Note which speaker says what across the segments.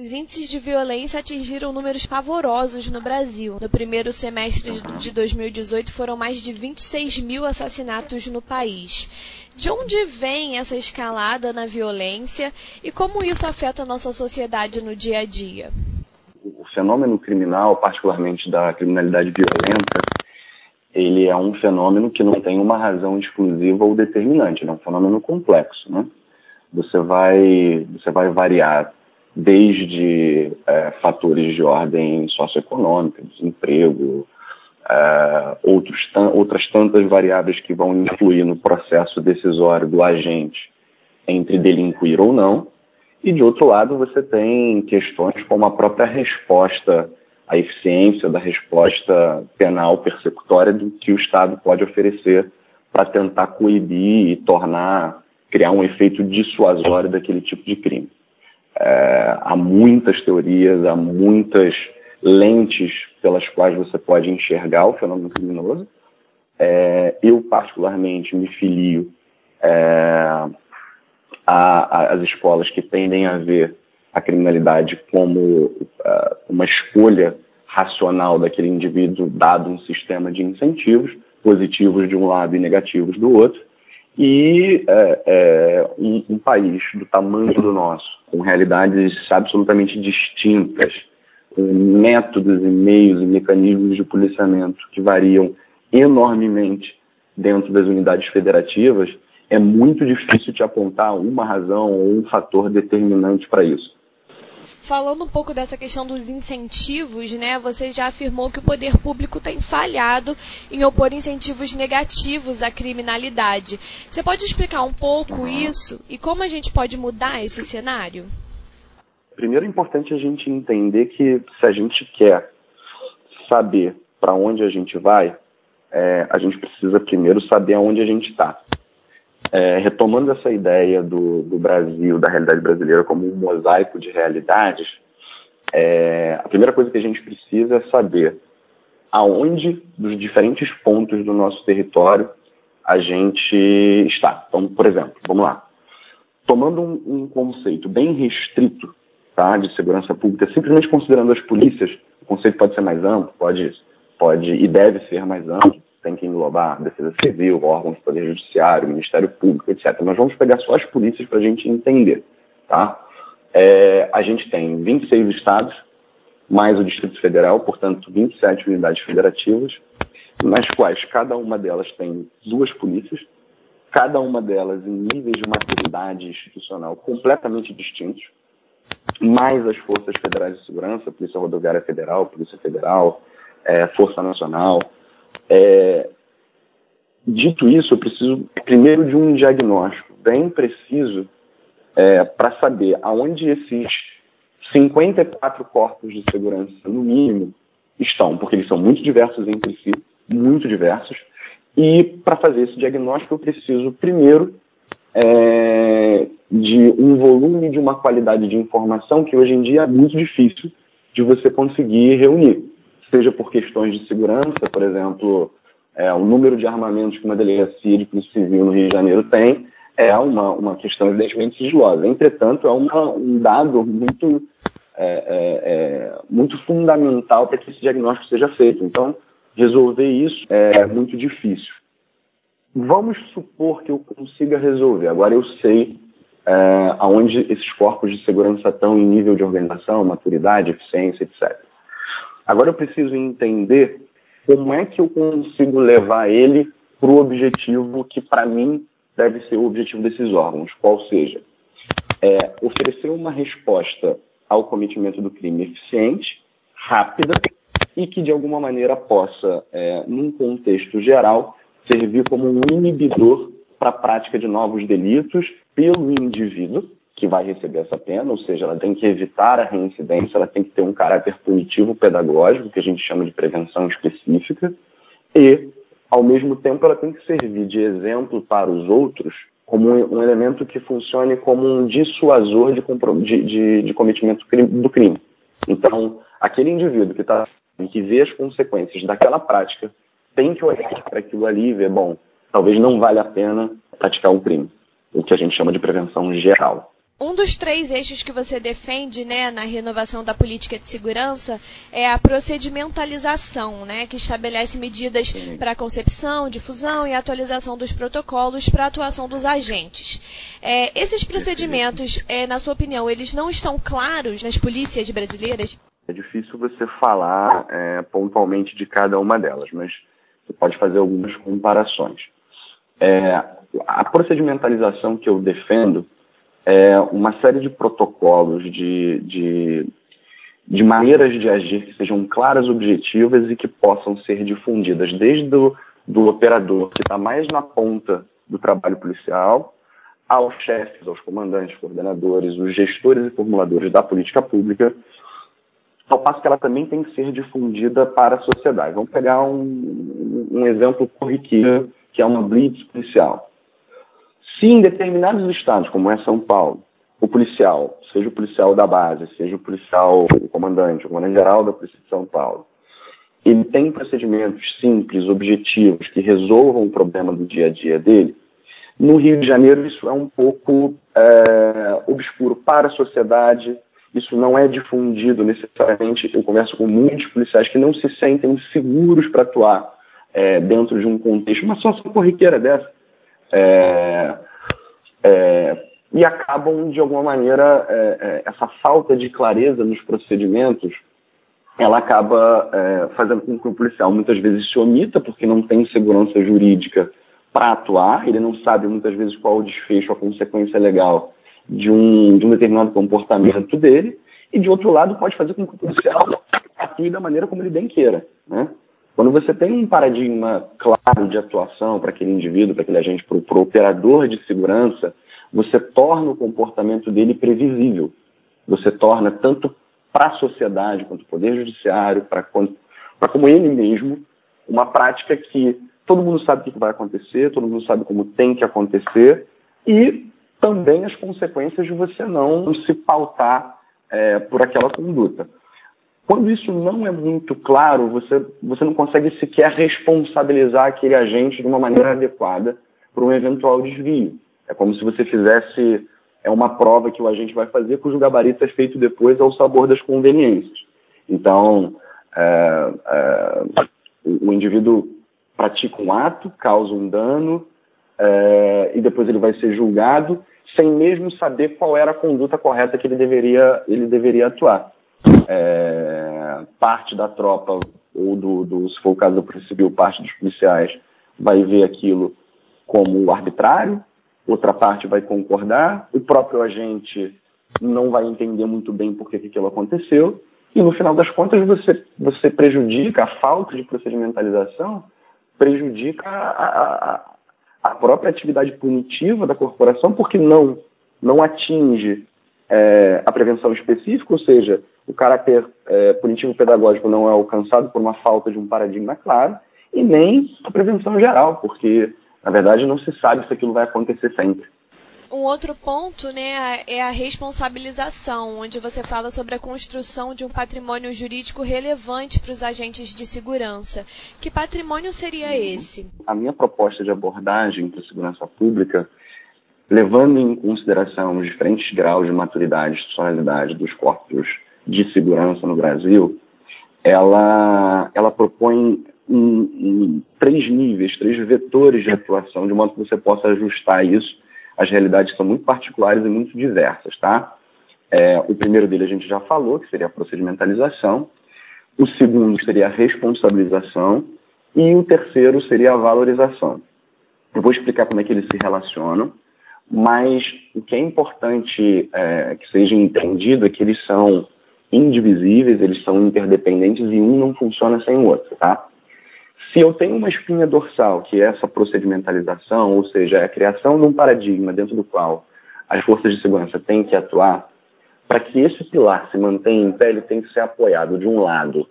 Speaker 1: Os índices de violência atingiram números pavorosos no Brasil. No primeiro semestre de 2018 foram mais de 26 mil assassinatos no país. De onde vem essa escalada na violência e como isso afeta a nossa sociedade no dia a dia?
Speaker 2: O fenômeno criminal, particularmente da criminalidade violenta, ele é um fenômeno que não tem uma razão exclusiva ou determinante, ele é um fenômeno complexo, né? Você vai, você vai variar desde é, fatores de ordem socioeconômica, desemprego, é, outros, outras tantas variáveis que vão influir no processo decisório do agente entre delinquir ou não. E, de outro lado, você tem questões como a própria resposta, a eficiência da resposta penal persecutória do que o Estado pode oferecer para tentar coibir e tornar, criar um efeito dissuasório daquele tipo de crime. É, há muitas teorias, há muitas lentes pelas quais você pode enxergar o fenômeno criminoso. É, eu, particularmente, me filio é, às escolas que tendem a ver a criminalidade como uh, uma escolha racional daquele indivíduo dado um sistema de incentivos, positivos de um lado e negativos do outro, e é, é, um, um, país do tamanho do nosso, com realidades absolutamente distintas, com métodos e meios e mecanismos de policiamento que variam enormemente dentro das unidades federativas, é muito difícil te apontar uma razão ou um fator determinante para isso.
Speaker 1: Falando um pouco dessa questão dos incentivos, né? Você já afirmou que o poder público tem falhado em opor incentivos negativos à criminalidade. Você pode explicar um pouco isso e como a gente pode mudar esse cenário?
Speaker 2: Primeiro é importante a gente entender que se a gente quer saber para onde a gente vai, é, a gente precisa primeiro saber aonde a gente está. É, retomando essa ideia do, do, Brasil, da realidade brasileira como um mosaico de realidades, é, a primeira coisa que a gente precisa é saber aonde, dos diferentes pontos do nosso território, a gente está. Então, por exemplo, vamos lá. Tomando um, um conceito bem restrito tá, de segurança pública, simplesmente considerando as polícias, o conceito pode ser mais amplo, pode, pode e deve ser mais amplo, tem que englobar Defesa Civil, órgãos do Poder Judiciário, Ministério Público, etc. Mas vamos pegar só as polícias para a gente entender. Tá? É, a gente tem 26 estados, mais o Distrito Federal, portanto, 27 unidades federativas, nas quais cada uma delas tem duas polícias, cada uma delas em níveis de maturidade institucional completamente distintos, mais as forças federais de segurança, Polícia Rodoviária Federal, Polícia Federal, é, Força Nacional, é, dito isso, eu preciso primeiro de um diagnóstico bem preciso é, para saber aonde esses 54 corpos de segurança, no mínimo, estão, porque eles são muito diversos entre si, muito diversos, e para fazer esse diagnóstico eu preciso primeiro é, de um volume de uma qualidade de informação que hoje em dia é muito difícil de você conseguir reunir seja por questões de segurança, por exemplo, é, o número de armamentos que uma delegacia de polícia civil no Rio de Janeiro tem é uma, uma questão evidentemente sigilosa. Entretanto, é uma, um dado muito, é, é, é muito fundamental para que esse diagnóstico seja feito. Então, resolver isso é muito difícil. Vamos supor que eu consiga resolver. Agora eu sei é, aonde esses corpos de segurança estão em nível de organização, maturidade, eficiência, etc. Agora eu preciso entender como é que eu consigo levar ele para o objetivo que, para mim, deve ser o objetivo desses órgãos, qual seja, é, oferecer uma resposta ao cometimento do crime eficiente, rápida e que, de alguma maneira, possa, é, num contexto geral, servir como um inibidor para a prática de novos delitos pelo indivíduo que vai receber essa pena, ou seja, ela tem que evitar a reincidência, ela tem que ter um caráter punitivo pedagógico, que a gente chama de prevenção específica, e, ao mesmo tempo, ela tem que servir de exemplo para os outros como um elemento que funcione como um dissuasor de, de, de, de cometimento do crime. Então, aquele indivíduo que está que vê as consequências daquela prática tem que olhar para aquilo ali e ver, bom, talvez não valha a pena praticar um crime, o que a gente chama de prevenção geral.
Speaker 1: Um dos três eixos que você defende né, na renovação da política de segurança é a procedimentalização, né, que estabelece medidas para a concepção, difusão e atualização dos protocolos para a atuação dos agentes. É, esses procedimentos, é, na sua opinião, eles não estão claros nas polícias brasileiras?
Speaker 2: É difícil você falar é, pontualmente de cada uma delas, mas você pode fazer algumas comparações. É, a procedimentalização que eu defendo é, uma série de protocolos, de, de, de maneiras de agir que sejam claras, objetivas e que possam ser difundidas desde do, do operador que está mais na ponta do trabalho policial aos chefes, aos comandantes, coordenadores, os gestores e formuladores da política pública, ao passo que ela também tem que ser difundida para a sociedade. Vamos pegar um, um exemplo corriqueiro, que é uma blitz policial. Se em determinados estados, como é São Paulo, o policial, seja o policial da base, seja o policial, o comandante, o comandante geral da Polícia de São Paulo, ele tem procedimentos simples, objetivos, que resolvam o problema do dia a dia dele, no Rio de Janeiro isso é um pouco é, obscuro para a sociedade, isso não é difundido necessariamente. Eu converso com muitos policiais que não se sentem seguros para atuar é, dentro de um contexto, uma situação corriqueira dessa. É, é, e acabam, de alguma maneira, é, é, essa falta de clareza nos procedimentos, ela acaba é, fazendo com que o policial muitas vezes se omita, porque não tem segurança jurídica para atuar, ele não sabe muitas vezes qual o desfecho, a consequência legal de um, de um determinado comportamento dele, e de outro lado pode fazer com que o policial atue da maneira como ele bem queira. Né? Quando você tem um paradigma claro de atuação para aquele indivíduo, para aquele agente, para o operador de segurança, você torna o comportamento dele previsível. Você torna tanto para a sociedade quanto o poder judiciário, para como ele mesmo, uma prática que todo mundo sabe o que vai acontecer, todo mundo sabe como tem que acontecer e também as consequências de você não se pautar é, por aquela conduta. Quando isso não é muito claro, você, você não consegue sequer responsabilizar aquele agente de uma maneira adequada para um eventual desvio. É como se você fizesse é uma prova que o agente vai fazer, cujo gabarito é feito depois ao sabor das conveniências. Então, é, é, o indivíduo pratica um ato, causa um dano, é, e depois ele vai ser julgado, sem mesmo saber qual era a conduta correta que ele deveria, ele deveria atuar é, parte da tropa, ou do, do, se for o caso Polícia Civil, parte dos policiais, vai ver aquilo como arbitrário, outra parte vai concordar, o próprio agente não vai entender muito bem por que aquilo aconteceu, e no final das contas você, você prejudica, a falta de procedimentalização prejudica a, a, a própria atividade punitiva da corporação, porque não, não atinge é, a prevenção específica, ou seja, o caráter é, punitivo pedagógico não é alcançado por uma falta de um paradigma claro, e nem a prevenção geral, porque, na verdade, não se sabe se aquilo vai acontecer sempre.
Speaker 1: Um outro ponto né, é a responsabilização, onde você fala sobre a construção de um patrimônio jurídico relevante para os agentes de segurança. Que patrimônio seria esse?
Speaker 2: A minha proposta de abordagem para a segurança pública levando em consideração os diferentes graus de maturidade e institucionalidade dos corpos de segurança no Brasil, ela, ela propõe um, um, três níveis, três vetores de atuação, de modo que você possa ajustar isso. As realidades são muito particulares e muito diversas, tá? É, o primeiro dele a gente já falou, que seria a procedimentalização. O segundo seria a responsabilização. E o terceiro seria a valorização. Eu vou explicar como é que eles se relacionam mas o que é importante é, que seja entendido é que eles são indivisíveis, eles são interdependentes e um não funciona sem o outro, tá? Se eu tenho uma espinha dorsal, que é essa procedimentalização, ou seja, é a criação de um paradigma dentro do qual as forças de segurança têm que atuar, para que esse pilar se mantenha em pé, ele tem que ser apoiado de um lado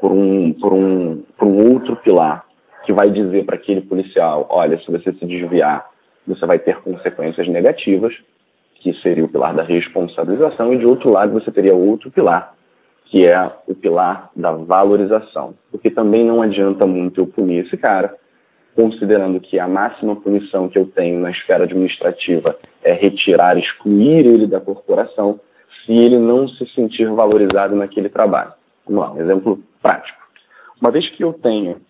Speaker 2: por um, por um, por um outro pilar que vai dizer para aquele policial, olha, se você se desviar você vai ter consequências negativas, que seria o pilar da responsabilização, e de outro lado você teria outro pilar, que é o pilar da valorização. Porque também não adianta muito eu punir esse cara considerando que a máxima punição que eu tenho na esfera administrativa é retirar, excluir ele da corporação, se ele não se sentir valorizado naquele trabalho. Vamos lá, um exemplo prático. Uma vez que eu tenho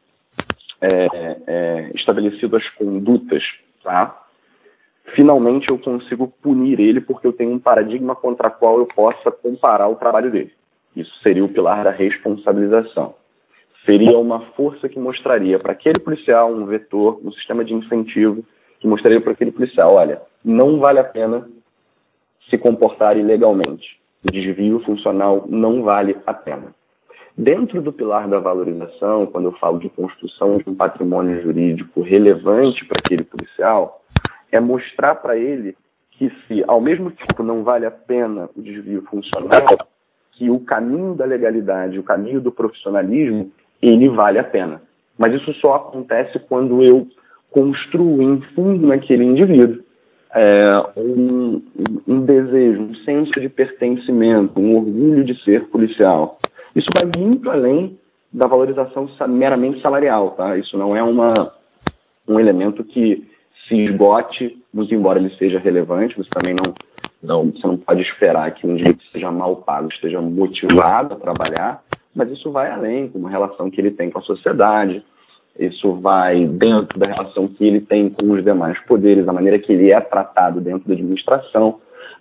Speaker 2: é, é, estabelecido as condutas, tá? Finalmente eu consigo punir ele porque eu tenho um paradigma contra qual eu possa comparar o trabalho dele. Isso seria o pilar da responsabilização seria uma força que mostraria para aquele policial um vetor, um sistema de incentivo que mostraria para aquele policial, olha, não vale a pena se comportar ilegalmente. O desvio funcional não vale a pena. Dentro do pilar da valorização, quando eu falo de construção de um patrimônio jurídico relevante para aquele policial, é mostrar para ele que se, ao mesmo tempo, não vale a pena o desvio funcional, que o caminho da legalidade, o caminho do profissionalismo, ele vale a pena. Mas isso só acontece quando eu construo em fundo naquele indivíduo é, um, um, desejo, um senso de pertencimento, um orgulho de ser policial. Isso vai muito além da valorização meramente salarial, tá? Isso não é uma, um elemento que se esgote, embora ele seja relevante, você também não, não, você não pode esperar que um indivíduo seja mal pago, esteja motivado a trabalhar, mas isso vai além, com a relação que ele tem com a sociedade, isso vai dentro da relação que ele tem com os demais poderes, a maneira que ele é tratado dentro da administração,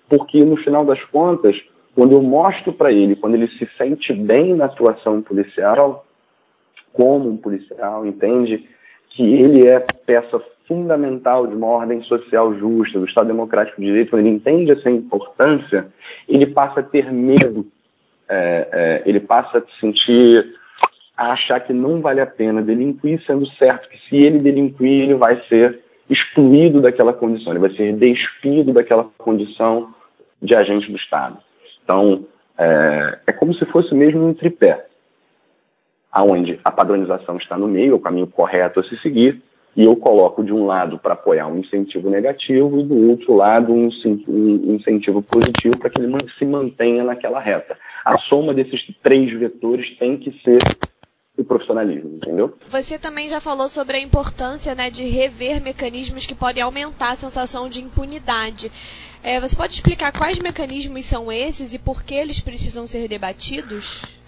Speaker 2: porque no final das contas, quando eu mostro para ele, quando ele se sente bem na atuação policial, como um policial, entende que ele é peça fundamental de uma ordem social justa, do Estado Democrático de Direito, quando ele entende essa importância, ele passa a ter medo é, é, ele passa a se sentir, a achar que não vale a pena delinquir, sendo certo que se ele delinquir, ele vai ser excluído daquela condição, ele vai ser despido daquela condição de agente do Estado. Então, é, é como se fosse mesmo um tripé, aonde a padronização está no meio, é o caminho correto a se seguir, e eu coloco de um lado para apoiar um incentivo negativo e do outro lado um, um incentivo positivo para que ele se mantenha naquela reta. A soma desses três vetores tem que ser o profissionalismo, entendeu?
Speaker 1: Você também já falou sobre a importância né, de rever mecanismos que podem aumentar a sensação de impunidade. É, você pode explicar quais mecanismos são esses e por que eles precisam ser debatidos?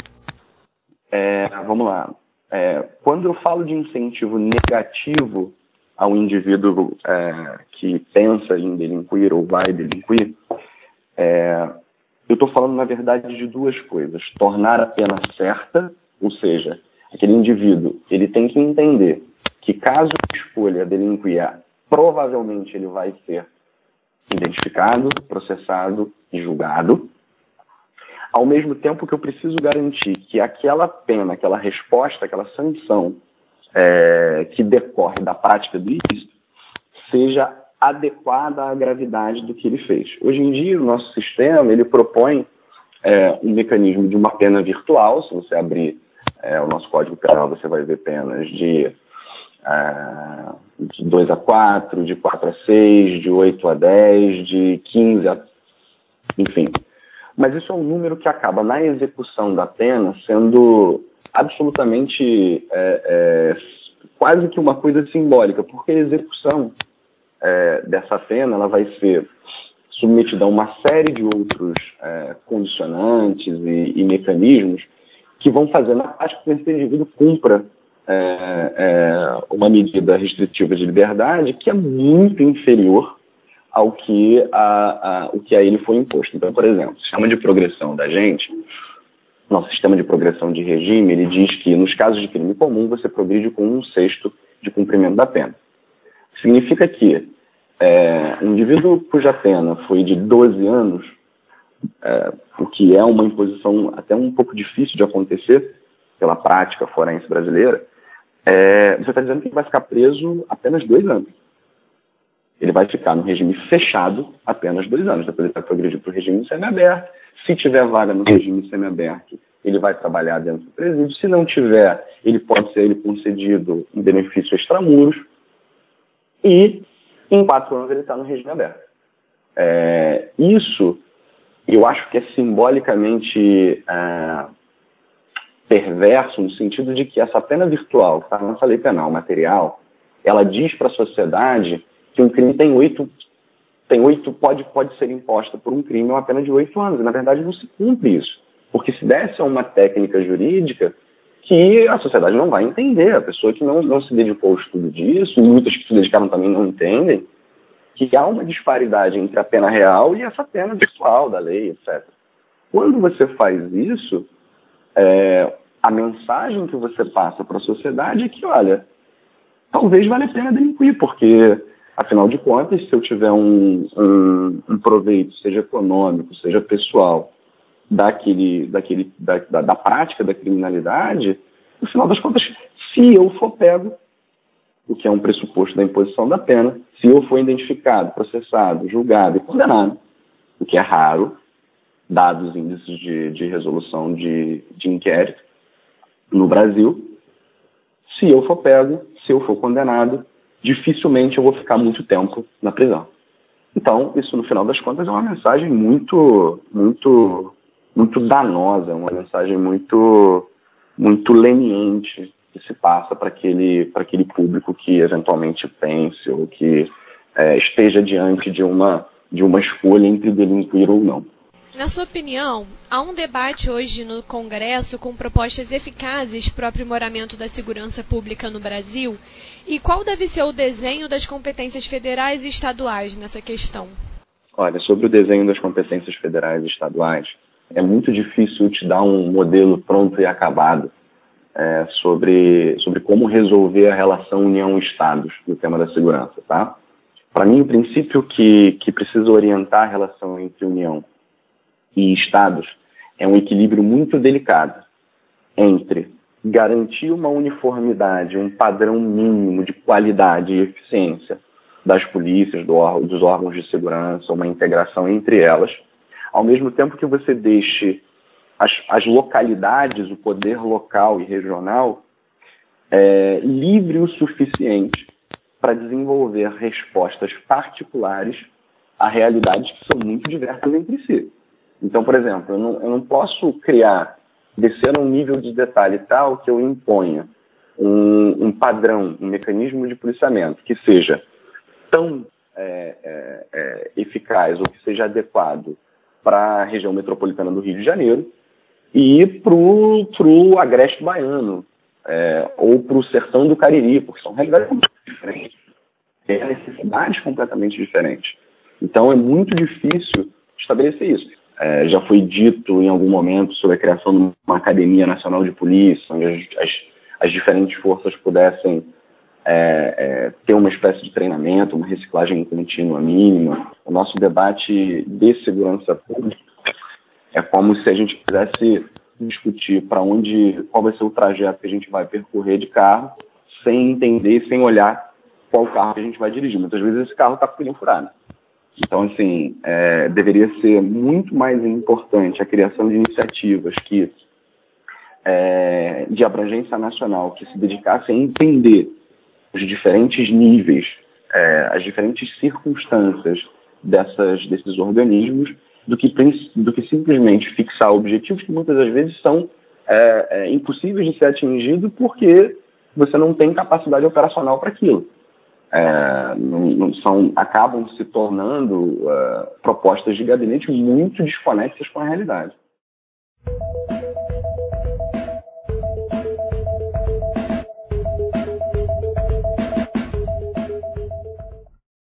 Speaker 2: É, vamos lá. É, quando eu falo de incentivo negativo ao indivíduo é, que pensa em delinquir ou vai delinquir, é, eu estou falando, na verdade, de duas coisas. Tornar a pena certa, ou seja, aquele indivíduo ele tem que entender que caso escolha delinquir, provavelmente ele vai ser identificado, processado e julgado ao mesmo tempo que eu preciso garantir que aquela pena, aquela resposta, aquela sanção é, que decorre da prática do ilícito seja adequada à gravidade do que ele fez. Hoje em dia, o nosso sistema ele propõe é, um mecanismo de uma pena virtual. Se você abrir é, o nosso Código Penal, você vai ver penas de, é, de 2 a 4, de 4 a 6, de 8 a 10, de 15 a. Enfim, mas isso é um número que acaba na execução da pena sendo absolutamente é, é, quase que uma coisa simbólica, porque a execução é, dessa pena ela vai ser submetida a uma série de outros é, condicionantes e, e, mecanismos que vão fazer na prática que esse indivíduo cumpra é, é, uma medida restritiva de liberdade que é muito inferior ao que a, a, o que a ele foi imposto. Então, por exemplo, o sistema de progressão da gente, nosso sistema de progressão de regime, ele diz que nos casos de crime comum você progride com um sexto de cumprimento da pena. Significa que é, um indivíduo cuja pena foi de 12 anos, é, o que é uma imposição até um pouco difícil de acontecer pela prática forense brasileira, é, você está dizendo que vai ficar preso apenas dois anos ele vai ficar no regime fechado apenas dois anos. Depois ele vai progredir para o regime semiaberto. Se tiver vaga no regime semiaberto, ele vai trabalhar dentro do presídio. Se não tiver, ele pode ser ele concedido um benefício extramuros. E em quatro anos ele está no regime aberto. É, isso eu acho que é simbolicamente é, perverso no sentido de que essa pena virtual que está na nossa lei penal material, ela diz para a sociedade um crime tem oito tem oito pode pode ser imposta por um crime uma pena de oito anos. E, na verdade, não se cumpre isso, porque se desse a uma técnica jurídica que a sociedade não vai entender, a pessoa que não, não se dedicou ao estudo disso, muitas que se dedicaram também não entendem, que há uma disparidade entre a pena real e essa pena virtual da lei, etc. Quando você faz isso, é, a mensagem que você passa para a sociedade é que, olha, talvez valha a pena delinquir, porque, afinal de contas, se eu tiver um, um, um proveito, seja econômico, seja pessoal, daquele, daquele, da, da, da prática da criminalidade, no final das contas, se eu for pego, o que é um pressuposto da imposição da pena, se eu for identificado, processado, julgado e condenado, o que é raro, dados índices de, de resolução de, de inquérito no Brasil, se eu for pego, se eu for condenado, dificilmente eu vou ficar muito tempo na prisão. Então, isso no final das contas é uma mensagem muito, muito, muito danosa, uma mensagem muito, muito leniente que se passa para aquele, para aquele público que eventualmente pense ou que é, esteja diante de uma, de uma escolha entre delinquir ou não.
Speaker 1: Na sua opinião, há um debate hoje no Congresso com propostas eficazes para o aprimoramento da segurança pública no Brasil? E qual deve ser o desenho das competências federais e estaduais nessa questão?
Speaker 2: Olha, sobre o desenho das competências federais e estaduais, é muito difícil te dar um modelo pronto e acabado é, sobre, sobre como resolver a relação União-Estados no tema da segurança, tá? Para mim, o princípio que, que precisa orientar a relação entre União e Estados é um equilíbrio muito delicado entre garantir uma uniformidade, um padrão mínimo de qualidade e eficiência das polícias, do, dos órgãos de segurança, uma integração entre elas, ao mesmo tempo que você deixe as, as localidades, o poder local e regional, é, livre o suficiente para desenvolver respostas particulares a realidades que são muito diversas entre si. Então, por exemplo, eu não, eu não posso criar, descer a um nível de detalhe tal que eu imponha um, um padrão, um mecanismo de policiamento que seja tão é, é, é, eficaz ou que seja adequado para a região metropolitana do Rio de Janeiro e para o agreste baiano é, ou para o sertão do Cariri, porque são realidades completamente diferentes, têm necessidades completamente diferentes. Então é muito difícil estabelecer isso. É, já foi dito em algum momento sobre a criação de uma academia nacional de polícia, onde as, as, as diferentes forças pudessem é, é, ter uma espécie de treinamento, uma reciclagem contínua mínima. O nosso debate de segurança pública é como se a gente quisesse discutir para onde, qual vai ser o trajeto que a gente vai percorrer de carro, sem entender, sem olhar qual carro que a gente vai dirigir. Muitas vezes esse carro está com pneu furado. Então, assim, é, deveria ser muito mais importante a criação de iniciativas que é, de abrangência nacional que se dedicassem a entender os diferentes níveis, é, as diferentes circunstâncias dessas, desses organismos, do que, do que simplesmente fixar objetivos que muitas das vezes são é, é, impossíveis de ser atingidos porque você não tem capacidade operacional para aquilo é, não, não são, acabam se tornando uh, propostas de gabinete muito desconexas com a realidade.